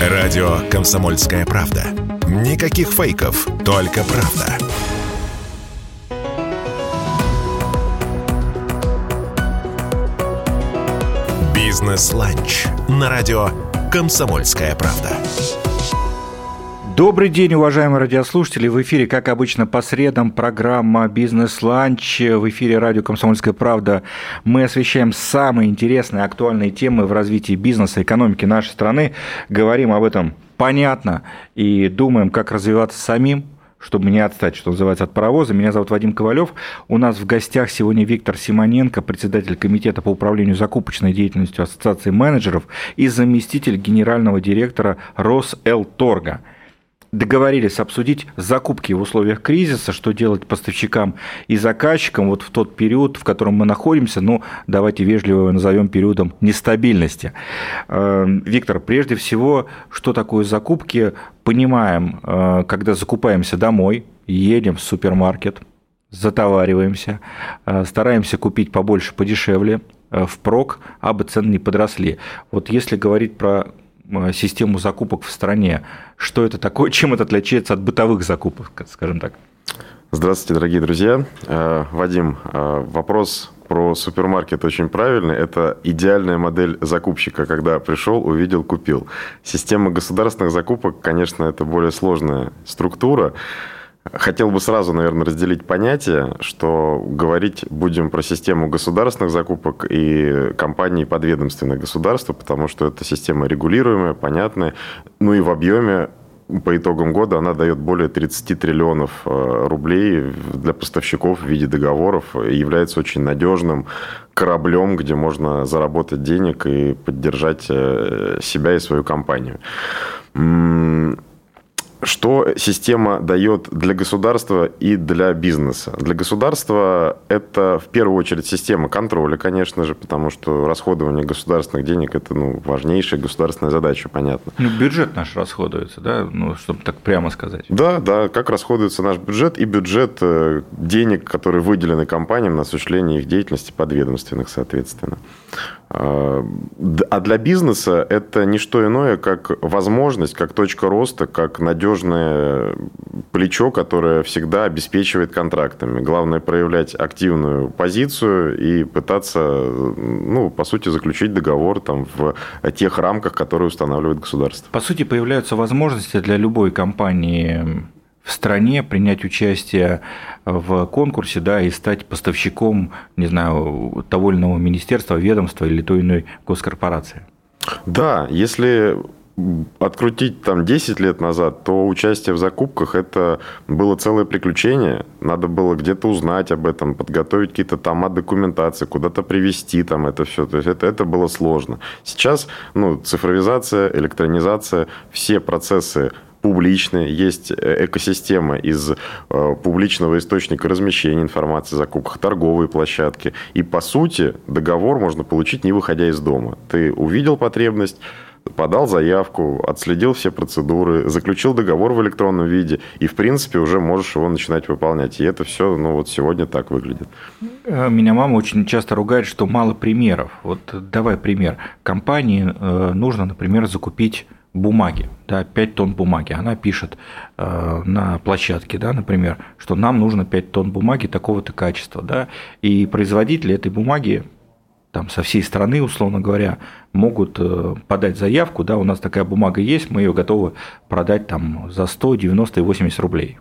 Радио «Комсомольская правда». Никаких фейков, только правда. «Бизнес-ланч» на радио «Комсомольская правда». Добрый день, уважаемые радиослушатели. В эфире, как обычно, по средам программа «Бизнес-ланч». В эфире радио «Комсомольская правда» мы освещаем самые интересные, актуальные темы в развитии бизнеса, экономики нашей страны. Говорим об этом понятно и думаем, как развиваться самим, чтобы не отстать, что называется, от паровоза. Меня зовут Вадим Ковалев. У нас в гостях сегодня Виктор Симоненко, председатель комитета по управлению закупочной деятельностью Ассоциации менеджеров и заместитель генерального директора Росэлторга договорились обсудить закупки в условиях кризиса, что делать поставщикам и заказчикам вот в тот период, в котором мы находимся, ну, давайте вежливо его назовем периодом нестабильности. Э, Виктор, прежде всего, что такое закупки? Понимаем, э, когда закупаемся домой, едем в супермаркет, затовариваемся, э, стараемся купить побольше, подешевле, впрок, а бы цены не подросли. Вот если говорить про Э, систему закупок в стране. Что это такое, чем это отличается от бытовых закупок, скажем так? Здравствуйте, дорогие друзья. Э, Вадим, э, вопрос про супермаркет очень правильный. Это идеальная модель закупщика, когда пришел, увидел, купил. Система государственных закупок, конечно, это более сложная структура. Хотел бы сразу, наверное, разделить понятие, что говорить будем про систему государственных закупок и компаний подведомственных государства, потому что это система регулируемая, понятная, ну и в объеме по итогам года она дает более 30 триллионов э, рублей для поставщиков в виде договоров и является очень надежным кораблем, где можно заработать денег и поддержать э, себя и свою компанию. Что система дает для государства и для бизнеса? Для государства это в первую очередь система контроля, конечно же, потому что расходование государственных денег это ну, важнейшая государственная задача, понятно. Ну, бюджет наш расходуется, да, ну, чтобы так прямо сказать. Да, да, как расходуется наш бюджет и бюджет э, денег, которые выделены компаниям на осуществление их деятельности подведомственных, соответственно. А, а для бизнеса это не что иное, как возможность, как точка роста, как надежное плечо, которое всегда обеспечивает контрактами. Главное проявлять активную позицию и пытаться, ну, по сути, заключить договор там, в тех рамках, которые устанавливает государство. По сути, появляются возможности для любой компании в стране принять участие в конкурсе, да, и стать поставщиком, не знаю, того или иного министерства, ведомства или той или иной госкорпорации. Да, если открутить там 10 лет назад, то участие в закупках это было целое приключение. Надо было где-то узнать об этом, подготовить какие-то тома документации, куда-то привести там это все. То есть это, это было сложно. Сейчас ну, цифровизация, электронизация, все процессы публичные, есть э, экосистема из э, публичного источника размещения информации о закупках, торговые площадки. И, по сути, договор можно получить, не выходя из дома. Ты увидел потребность, подал заявку, отследил все процедуры, заключил договор в электронном виде, и, в принципе, уже можешь его начинать выполнять. И это все, ну, вот сегодня так выглядит. Э, меня мама очень часто ругает, что мало примеров. Вот давай пример. Компании нужно, например, закупить бумаги, да, 5 тонн бумаги. Она пишет э, на площадке, да, например, что нам нужно 5 тонн бумаги такого-то качества. Да, и производители этой бумаги там, со всей страны, условно говоря, могут э, подать заявку, да, у нас такая бумага есть, мы ее готовы продать там за 100, 90 и 80 рублей.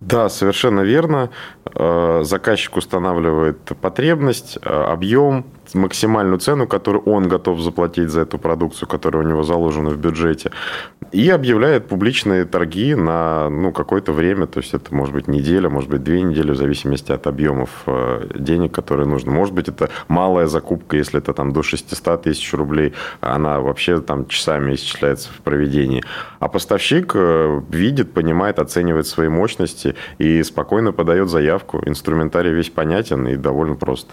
Да, совершенно верно. Э, заказчик устанавливает потребность, э, объем, максимальную цену, которую он готов заплатить за эту продукцию, которая у него заложена в бюджете, и объявляет публичные торги на ну, какое-то время, то есть это может быть неделя, может быть две недели, в зависимости от объемов э, денег, которые нужно. Может быть, это малая закупка, если это там до 600 тысяч рублей, она вообще там часами исчисляется в проведении. А поставщик видит, понимает, оценивает свои мощности и спокойно подает заявку. Инструментарий весь понятен и довольно прост.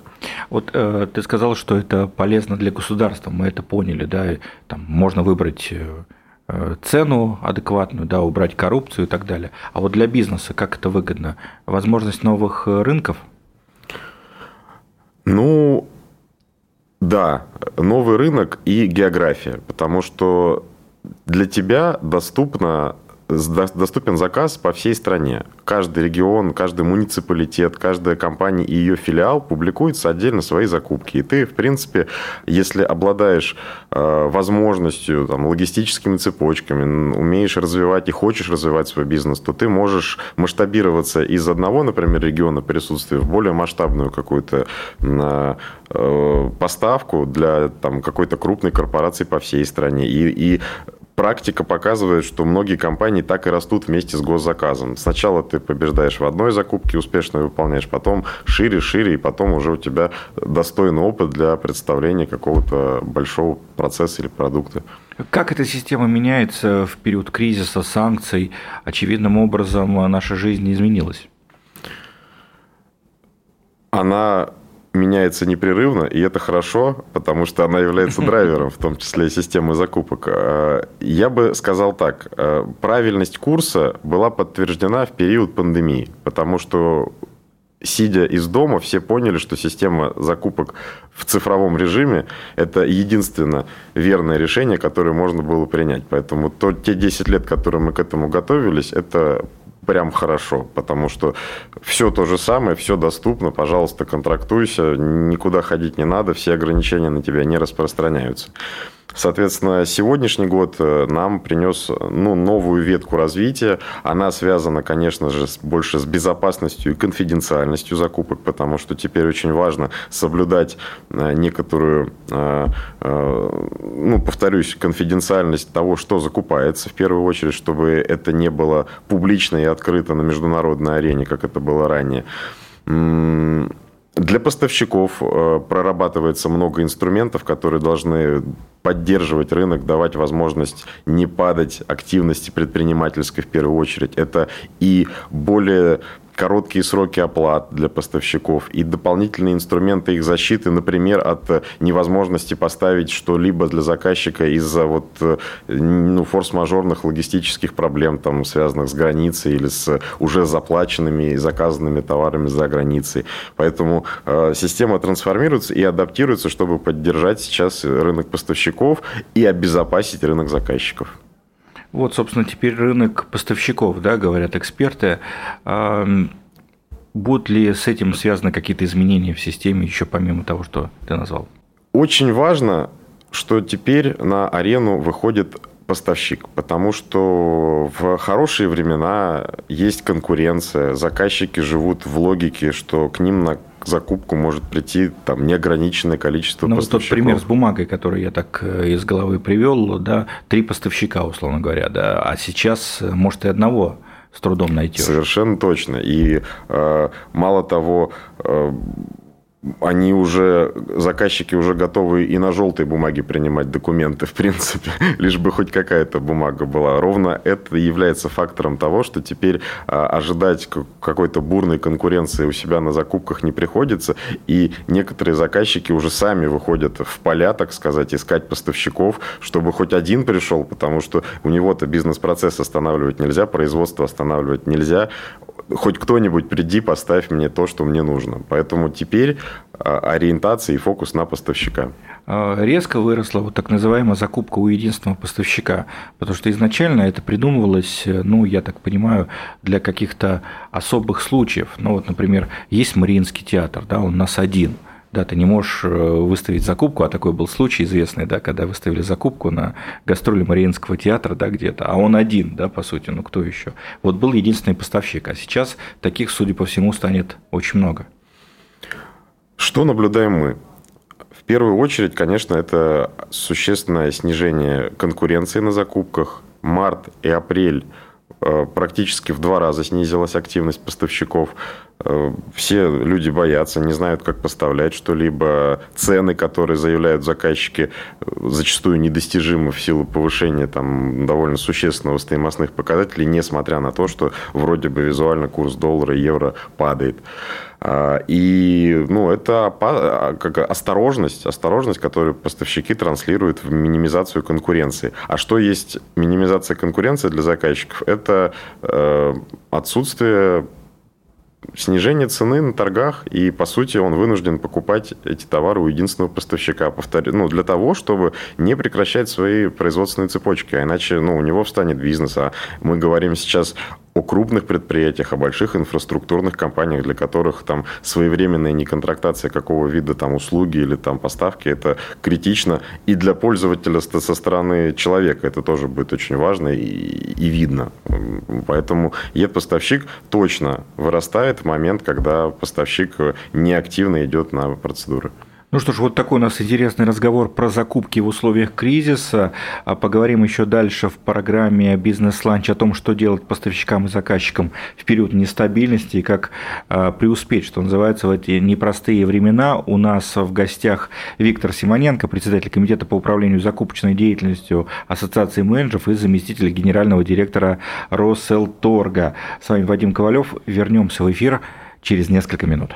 Вот э, ты сказал, что это полезно для государства, мы это поняли, да, там можно выбрать э, цену адекватную, да, убрать коррупцию и так далее. А вот для бизнеса как это выгодно? Возможность новых рынков? Ну, да, новый рынок и география, потому что для тебя доступно доступен заказ по всей стране. Каждый регион, каждый муниципалитет, каждая компания и ее филиал публикуются отдельно свои закупки. И ты, в принципе, если обладаешь э, возможностью, там, логистическими цепочками, умеешь развивать и хочешь развивать свой бизнес, то ты можешь масштабироваться из одного, например, региона присутствия в более масштабную какую-то э, поставку для там, какой-то крупной корпорации по всей стране. И, и практика показывает, что многие компании так и растут вместе с госзаказом. Сначала ты побеждаешь в одной закупке, успешно выполняешь, потом шире, шире, и потом уже у тебя достойный опыт для представления какого-то большого процесса или продукта. Как эта система меняется в период кризиса, санкций? Очевидным образом наша жизнь изменилась. Она меняется непрерывно, и это хорошо, потому что она является драйвером, в том числе и системы закупок. А, я бы сказал так, а, правильность курса была подтверждена в период пандемии, потому что сидя из дома, все поняли, что система закупок в цифровом режиме – это единственно верное решение, которое можно было принять. Поэтому то, те 10 лет, которые мы к этому готовились, это прям хорошо, потому что все то же самое, все доступно, пожалуйста, контрактуйся, никуда ходить не надо, все ограничения на тебя не распространяются. Соответственно, сегодняшний год э, нам принес ну, новую ветку развития. Она связана, конечно же, больше с безопасностью и конфиденциальностью закупок, потому что теперь очень важно соблюдать э, некоторую, э, ну, повторюсь, конфиденциальность того, что закупается в первую очередь, чтобы это не было публично и открыто на международной арене, как это было ранее. Для поставщиков прорабатывается много инструментов, которые должны поддерживать рынок, давать возможность не падать активности предпринимательской в первую очередь. Это и более короткие сроки оплат для поставщиков и дополнительные инструменты их защиты, например, от невозможности поставить что-либо для заказчика из-за вот, ну, форс-мажорных логистических проблем, там, связанных с границей или с уже заплаченными и заказанными товарами за границей. Поэтому э, система трансформируется и адаптируется, чтобы поддержать сейчас рынок поставщиков и обезопасить рынок заказчиков. Вот, собственно, теперь рынок поставщиков, да, говорят эксперты. Будут ли с этим связаны какие-то изменения в системе, еще помимо того, что ты назвал? Очень важно, что теперь на арену выходит поставщик, потому что в хорошие времена есть конкуренция, заказчики живут в логике, что к ним на закупку может прийти там неограниченное количество ну, поставщиков. тот пример с бумагой, который я так э, из головы привел, да, три поставщика, условно говоря, да, а сейчас, э, может, и одного с трудом найти. Совершенно точно. И э, мало того, э, они уже, заказчики уже готовы и на желтой бумаге принимать документы, в принципе, лишь бы хоть какая-то бумага была. Ровно это является фактором того, что теперь а, ожидать какой-то бурной конкуренции у себя на закупках не приходится, и некоторые заказчики уже сами выходят в поля, так сказать, искать поставщиков, чтобы хоть один пришел, потому что у него-то бизнес-процесс останавливать нельзя, производство останавливать нельзя, хоть кто-нибудь приди, поставь мне то, что мне нужно. Поэтому теперь а, ориентация и фокус на поставщика. А, резко выросла вот так называемая закупка у единственного поставщика, потому что изначально это придумывалось, ну, я так понимаю, для каких-то особых случаев. Ну, вот, например, есть Мариинский театр, да, он у нас один – да, ты не можешь э, выставить закупку, а такой был случай известный, да, когда выставили закупку на гастроли Мариинского театра, да, где-то, а он один, да, по сути, ну кто еще? Вот был единственный поставщик, а сейчас таких, судя по всему, станет очень много. Что наблюдаем мы? В первую очередь, конечно, это существенное снижение конкуренции на закупках. Март и апрель практически в два раза снизилась активность поставщиков. Э, все люди боятся, не знают, как поставлять что-либо. Цены, которые заявляют заказчики, э, зачастую недостижимы в силу повышения там, довольно существенного стоимостных показателей, несмотря на то, что вроде бы визуально курс доллара и евро падает. А, и ну, это а, как осторожность, осторожность, которую поставщики транслируют в минимизацию конкуренции. А что есть минимизация конкуренции для заказчиков? Это э, отсутствие снижение цены на торгах, и, по сути, он вынужден покупать эти товары у единственного поставщика, повторю, ну, для того, чтобы не прекращать свои производственные цепочки, а иначе ну, у него встанет бизнес. А мы говорим сейчас о крупных предприятиях, о больших инфраструктурных компаниях, для которых там своевременная неконтрактация какого вида там услуги или там поставки, это критично. И для пользователя со стороны человека это тоже будет очень важно и, и видно. Поэтому ед-поставщик точно вырастает в момент, когда поставщик неактивно идет на процедуры. Ну что ж, вот такой у нас интересный разговор про закупки в условиях кризиса. А поговорим еще дальше в программе «Бизнес-ланч» о том, что делать поставщикам и заказчикам в период нестабильности и как а, преуспеть, что называется, в эти непростые времена. У нас в гостях Виктор Симоненко, председатель Комитета по управлению закупочной деятельностью Ассоциации менеджеров и заместитель генерального директора Росселторга. С вами Вадим Ковалев. Вернемся в эфир через несколько минут.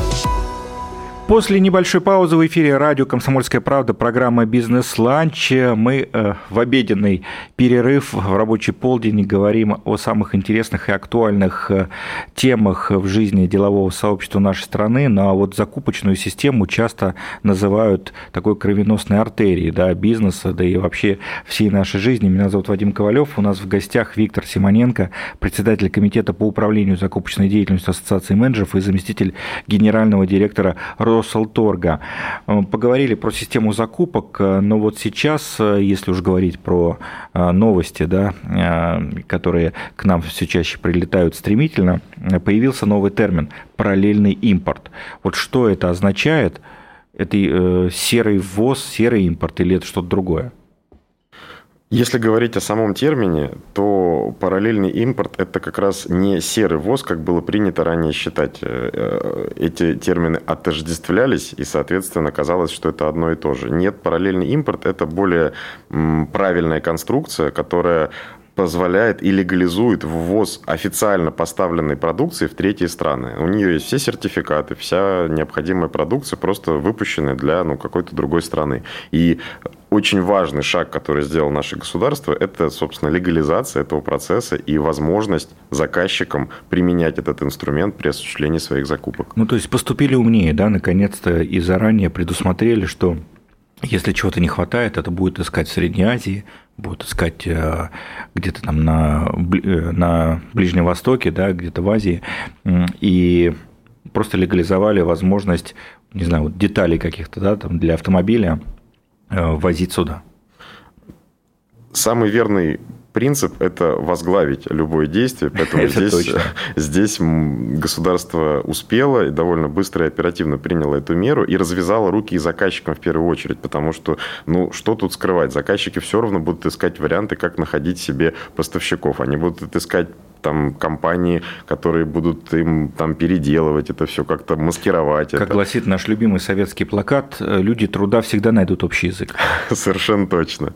После небольшой паузы в эфире радио «Комсомольская правда» программа «Бизнес-ланч». Мы э, в обеденный перерыв в рабочий полдень говорим о самых интересных и актуальных э, темах в жизни делового сообщества нашей страны. Ну а вот закупочную систему часто называют такой кровеносной артерией да, бизнеса, да и вообще всей нашей жизни. Меня зовут Вадим Ковалев. У нас в гостях Виктор Симоненко, председатель Комитета по управлению закупочной деятельностью Ассоциации менеджеров и заместитель генерального директора РО Росселторга. Э, поговорили про систему закупок, э, но вот сейчас, э, если уж говорить про новости, да, которые к нам все чаще прилетают стремительно, появился новый термин – параллельный импорт. Вот что это означает? Это серый ввоз, серый импорт или это что-то другое? Если говорить о самом термине, то параллельный импорт – это как раз не серый ввоз, как было принято ранее считать. Э, эти термины отождествлялись, и, соответственно, казалось, что это одно и то же. Нет, параллельный импорт – это более правильная конструкция, которая позволяет и легализует ввоз официально поставленной продукции в третьи страны. У нее есть все сертификаты, вся необходимая продукция, просто выпущенная для ну, какой-то другой страны. И очень важный шаг, который сделал наше государство, это, собственно, легализация этого процесса и возможность заказчикам применять этот инструмент при осуществлении своих закупок. Ну, то есть поступили умнее, да, наконец-то, и заранее предусмотрели, что если чего-то не хватает, это будет искать в Средней Азии, будут искать э, где-то там на, э, на Ближнем Востоке, да, где-то в Азии, и просто легализовали возможность, не знаю, вот деталей каких-то, да, там для автомобиля возить сюда. Самый верный принцип – это возглавить любое действие, поэтому здесь, здесь государство успело и довольно быстро и оперативно приняло эту меру и развязало руки и заказчикам в первую очередь, потому что, ну, что тут скрывать, заказчики все равно будут искать варианты, как находить себе поставщиков, они будут искать там компании, которые будут им там переделывать это все, как-то маскировать как это. гласит наш любимый советский плакат, люди труда всегда найдут общий язык. Совершенно точно.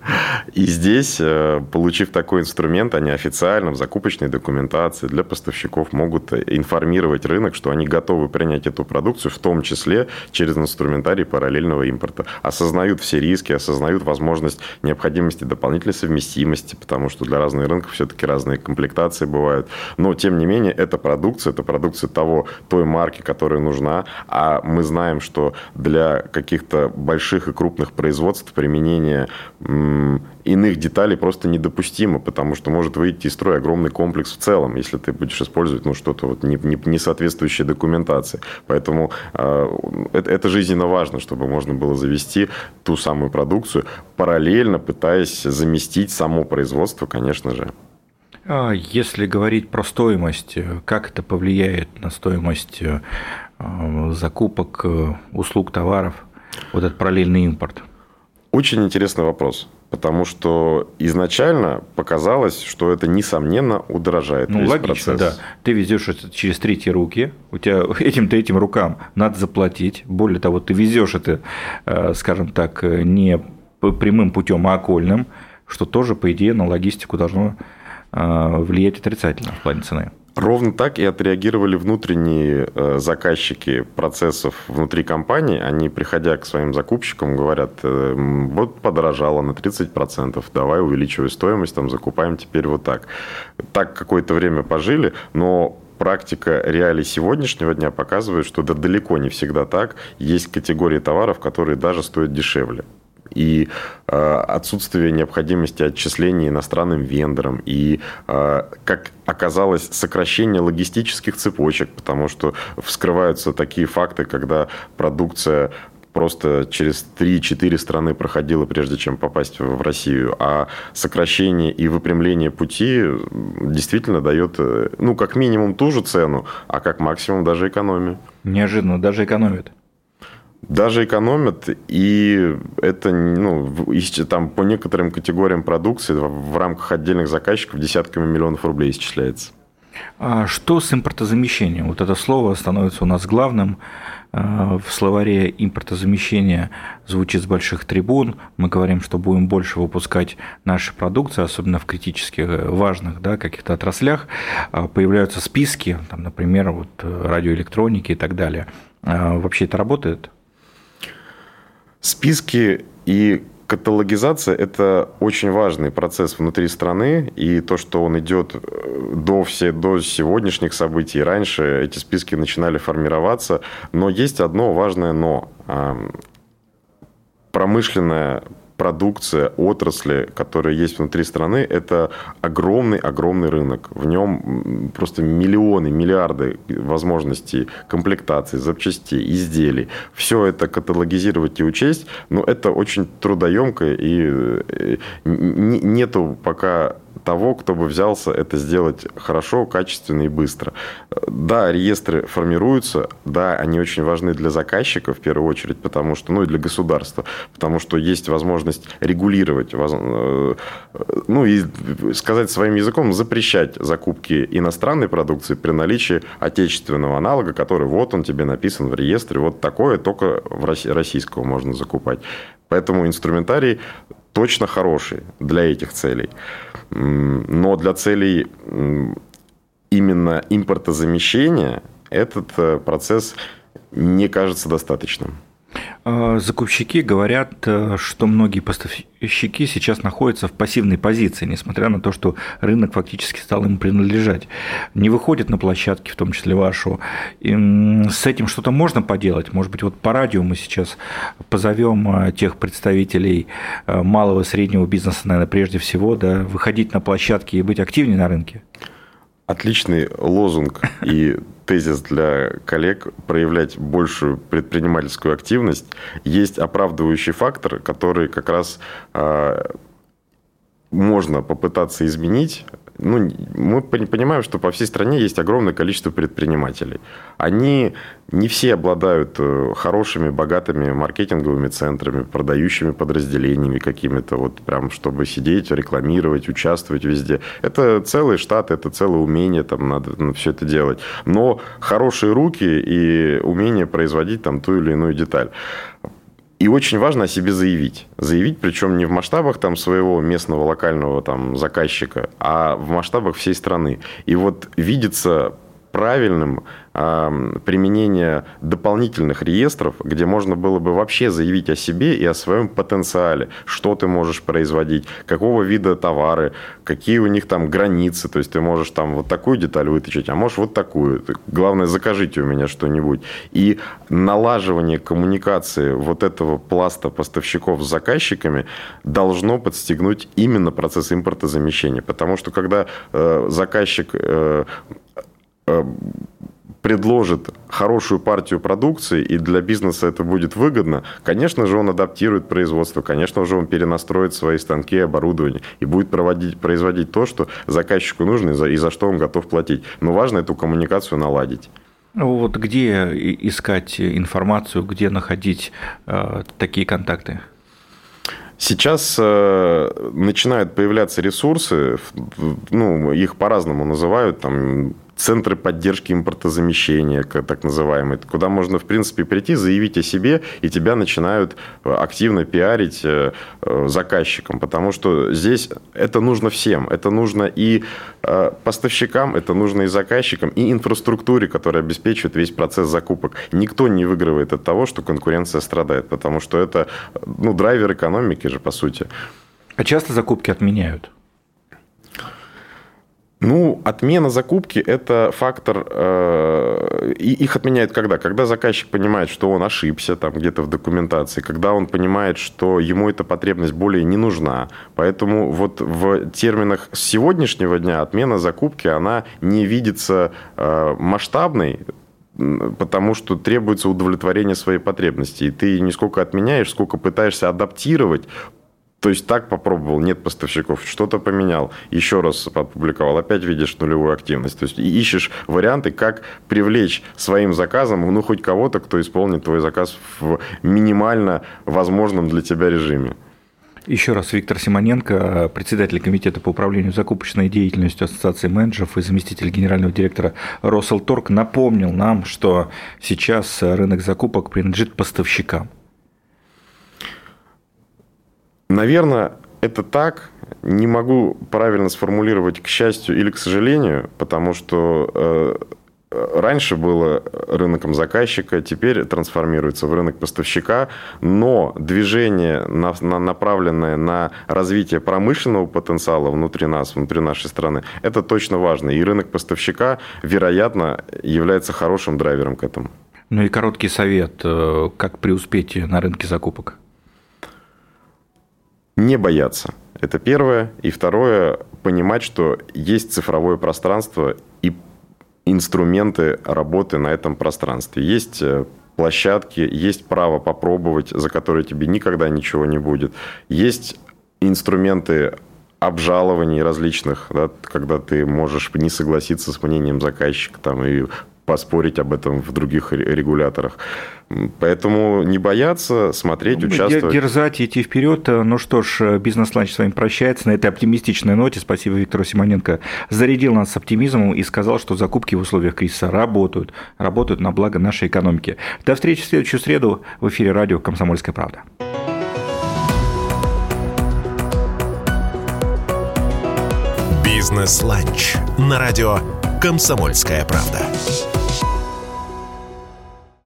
И здесь, э, получив такой инструмент, они официально в закупочной документации для поставщиков могут информировать рынок, что они готовы принять эту продукцию, в том числе через инструментарий параллельного импорта. Осознают все риски, осознают возможность необходимости дополнительной совместимости, потому что для разных рынков все-таки разные комплектации бывают бывают. Но, тем не менее, это продукция, это продукция того, той марки, которая нужна. А мы знаем, что для каких-то больших и крупных производств применение иных деталей просто недопустимо, потому что может выйти из строя огромный комплекс в целом, если ты будешь использовать ну, что-то вот не, не, не соответствующее документации. Поэтому э, это, это жизненно важно, чтобы можно было завести ту самую продукцию, параллельно пытаясь заместить само производство, конечно же. А если говорить про стоимость, как это повлияет на стоимость э, закупок э, услуг, товаров, вот этот параллельный импорт? Очень интересный вопрос. Потому что изначально показалось, что это несомненно удорожает ну, весь логично, процесс. да. Ты везешь это через третьи руки, у тебя этим-то этим рукам надо заплатить. Более того, ты везешь это, э, скажем так, не прямым путем, а окольным, что тоже, по идее, на логистику должно влиять отрицательно в плане цены. Ровно так и отреагировали внутренние э, заказчики процессов внутри компании. Они, приходя к своим закупщикам, говорят, э, вот подорожало на 30%, давай увеличивай стоимость, там, закупаем теперь вот так. Так какое-то время пожили, но практика реалий сегодняшнего дня показывает, что да далеко не всегда так. Есть категории товаров, которые даже стоят дешевле и э, отсутствие необходимости отчисления иностранным вендорам, и, э, как оказалось, сокращение логистических цепочек, потому что вскрываются такие факты, когда продукция просто через 3-4 страны проходила, прежде чем попасть в Россию. А сокращение и выпрямление пути действительно дает, э, ну, как минимум ту же цену, а как максимум даже экономию. Неожиданно, даже экономит. Даже экономят, и это ну, там, по некоторым категориям продукции в рамках отдельных заказчиков десятками миллионов рублей исчисляется. А что с импортозамещением? Вот это слово становится у нас главным. А, в словаре импортозамещения звучит с больших трибун. Мы говорим, что будем больше выпускать наши продукции, особенно в критически важных да, каких-то отраслях. А, появляются списки, там, например, вот радиоэлектроники и так далее. Вообще это работает? Списки и каталогизация – это очень важный процесс внутри страны, и то, что он идет э, до, все, до сегодняшних событий, раньше эти списки начинали формироваться, но есть одно важное «но». Промышленная продукция, отрасли, которые есть внутри страны, это огромный-огромный рынок. В нем просто миллионы, миллиарды возможностей комплектации, запчастей, изделий. Все это каталогизировать и учесть, но это очень трудоемко и э, нету пока того, кто бы взялся это сделать хорошо, качественно и быстро. Да, реестры формируются, да, они очень важны для заказчика в первую очередь, потому что, ну и для государства, потому что есть возможность регулировать, э, ну и сказать своим языком, запрещать закупки иностранной продукции при наличии отечественного аналога, который вот он тебе написан в реестре, вот такое только в российского можно закупать. Поэтому инструментарий точно хороший для этих целей. Но для целей именно импортозамещения этот э, процесс не кажется достаточным. А, закупщики говорят, э, что многие поставщики сейчас находятся в пассивной позиции, несмотря на то, что рынок фактически стал им принадлежать. Не выходят на площадки, в том числе вашу. И с этим что-то можно поделать? Может быть, вот по радио мы сейчас позовем э, тех представителей э, малого и среднего бизнеса, наверное, прежде всего, да, выходить на площадки и быть активнее на рынке? Отличный лозунг и тезис для коллег проявлять большую предпринимательскую активность. Есть оправдывающий фактор, который как раз а, можно попытаться изменить ну, мы понимаем, что по всей стране есть огромное количество предпринимателей. Они не все обладают э, хорошими, богатыми маркетинговыми центрами, продающими подразделениями какими-то, вот прям, чтобы сидеть, рекламировать, участвовать везде. Это целый штат, это целое умение, там надо ну, все это делать. Но хорошие руки и умение производить там ту или иную деталь. И очень важно о себе заявить. Заявить, причем не в масштабах там, своего местного локального там, заказчика, а в масштабах всей страны. И вот видится правильным применение дополнительных реестров, где можно было бы вообще заявить о себе и о своем потенциале, что ты можешь производить, какого вида товары, какие у них там границы, то есть ты можешь там вот такую деталь вытащить, а можешь вот такую. Главное, закажите у меня что-нибудь. И налаживание коммуникации вот этого пласта поставщиков с заказчиками должно подстегнуть именно процесс импортозамещения, потому что когда э, заказчик э, э предложит хорошую партию продукции, и для бизнеса это будет выгодно, конечно же, он адаптирует производство, конечно же, он перенастроит свои станки, оборудование и будет проводить, производить то, что заказчику нужно и за, и за что он готов платить. Но важно эту коммуникацию наладить. Вот где искать информацию, где находить э, такие контакты? Сейчас э, начинают появляться ресурсы, ну, их по-разному называют, там, центры поддержки импортозамещения, так называемые, куда можно, в принципе, прийти, заявить о себе, и тебя начинают э, активно пиарить э, э, заказчикам, потому что здесь это нужно всем. Это нужно и поставщикам, это нужно и заказчикам, и инфраструктуре, которая обеспечивает весь процесс закупок. Никто не выигрывает от того, что конкуренция страдает, потому что это ну, драйвер экономики же, по сути. А часто закупки отменяют? Ну, отмена закупки – это фактор, э, их отменяют когда? Когда заказчик понимает, что он ошибся там где-то в документации, когда он понимает, что ему эта потребность более не нужна. Поэтому вот в терминах сегодняшнего дня отмена закупки, она не видится э, масштабной, потому что требуется удовлетворение своей потребности. И ты не сколько отменяешь, сколько пытаешься адаптировать то есть так попробовал, нет поставщиков, что-то поменял, еще раз опубликовал, опять видишь нулевую активность. То есть ищешь варианты, как привлечь своим заказом, ну, хоть кого-то, кто исполнит твой заказ в минимально возможном для тебя режиме. Еще раз, Виктор Симоненко, председатель комитета по управлению закупочной деятельностью Ассоциации менеджеров и заместитель генерального директора Росселторг напомнил нам, что сейчас рынок закупок принадлежит поставщикам. Наверное, это так. Не могу правильно сформулировать к счастью или к сожалению, потому что э, раньше было рынком заказчика, теперь трансформируется в рынок поставщика, но движение, на, на, направленное на развитие промышленного потенциала внутри нас, внутри нашей страны, это точно важно. И рынок поставщика, вероятно, является хорошим драйвером к этому. Ну и короткий совет, э, как преуспеть на рынке закупок? Не бояться. Это первое. И второе, понимать, что есть цифровое пространство и инструменты работы на этом пространстве. Есть э, площадки, есть право попробовать, за которые тебе никогда ничего не будет. Есть инструменты обжалований различных, да, когда ты можешь не согласиться с мнением заказчика там, и поспорить об этом в других регуляторах. Поэтому не бояться, смотреть, ну, участвовать. Дерзать, идти вперед. Ну что ж, бизнес-ланч с вами прощается на этой оптимистичной ноте. Спасибо Виктору Симоненко. Зарядил нас оптимизмом и сказал, что закупки в условиях кризиса работают. Работают на благо нашей экономики. До встречи в следующую среду в эфире радио «Комсомольская правда». Бизнес-ланч на радио «Комсомольская правда».